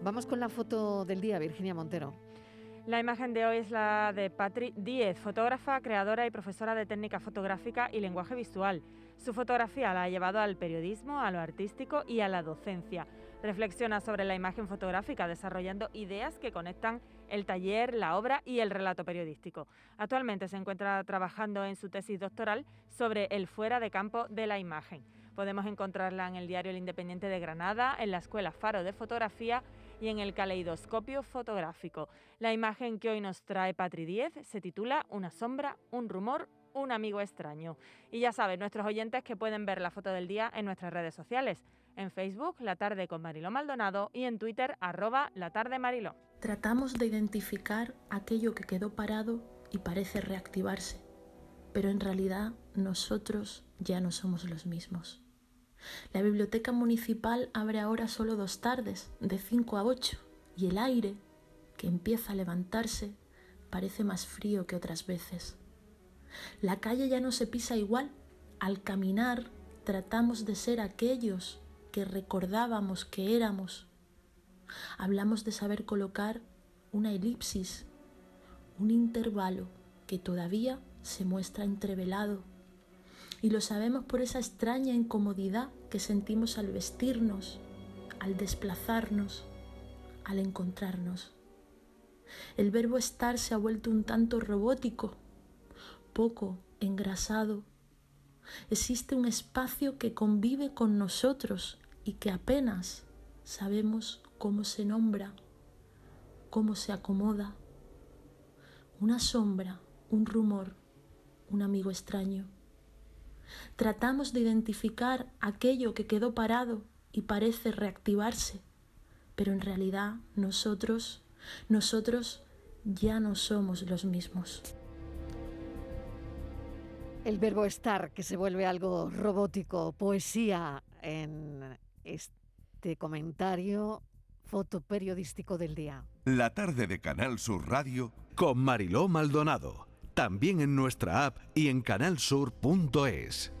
Vamos con la foto del día, Virginia Montero. La imagen de hoy es la de Patri Díez, fotógrafa, creadora y profesora de técnica fotográfica y lenguaje visual. Su fotografía la ha llevado al periodismo, a lo artístico y a la docencia. Reflexiona sobre la imagen fotográfica, desarrollando ideas que conectan el taller, la obra y el relato periodístico. Actualmente se encuentra trabajando en su tesis doctoral sobre el fuera de campo de la imagen. Podemos encontrarla en el diario El Independiente de Granada, en la Escuela Faro de Fotografía y en el caleidoscopio fotográfico. La imagen que hoy nos trae Patri 10 se titula Una sombra, un rumor, un amigo extraño. Y ya saben, nuestros oyentes que pueden ver la foto del día en nuestras redes sociales. En Facebook, La Tarde con Mariló Maldonado y en Twitter, arroba La Tarde Mariló. Tratamos de identificar aquello que quedó parado y parece reactivarse, pero en realidad nosotros ya no somos los mismos. La biblioteca municipal abre ahora solo dos tardes, de 5 a 8, y el aire, que empieza a levantarse, parece más frío que otras veces. La calle ya no se pisa igual. Al caminar tratamos de ser aquellos que recordábamos que éramos. Hablamos de saber colocar una elipsis, un intervalo que todavía se muestra entrevelado y lo sabemos por esa extraña incomodidad que sentimos al vestirnos, al desplazarnos, al encontrarnos. El verbo estar se ha vuelto un tanto robótico, poco engrasado. Existe un espacio que convive con nosotros y que apenas sabemos cómo se nombra, cómo se acomoda. Una sombra, un rumor, un amigo extraño. Tratamos de identificar aquello que quedó parado y parece reactivarse, pero en realidad nosotros, nosotros ya no somos los mismos. El verbo estar, que se vuelve algo robótico, poesía en este comentario fotoperiodístico del día. La tarde de Canal Sur Radio con Mariló Maldonado también en nuestra app y en canalsur.es.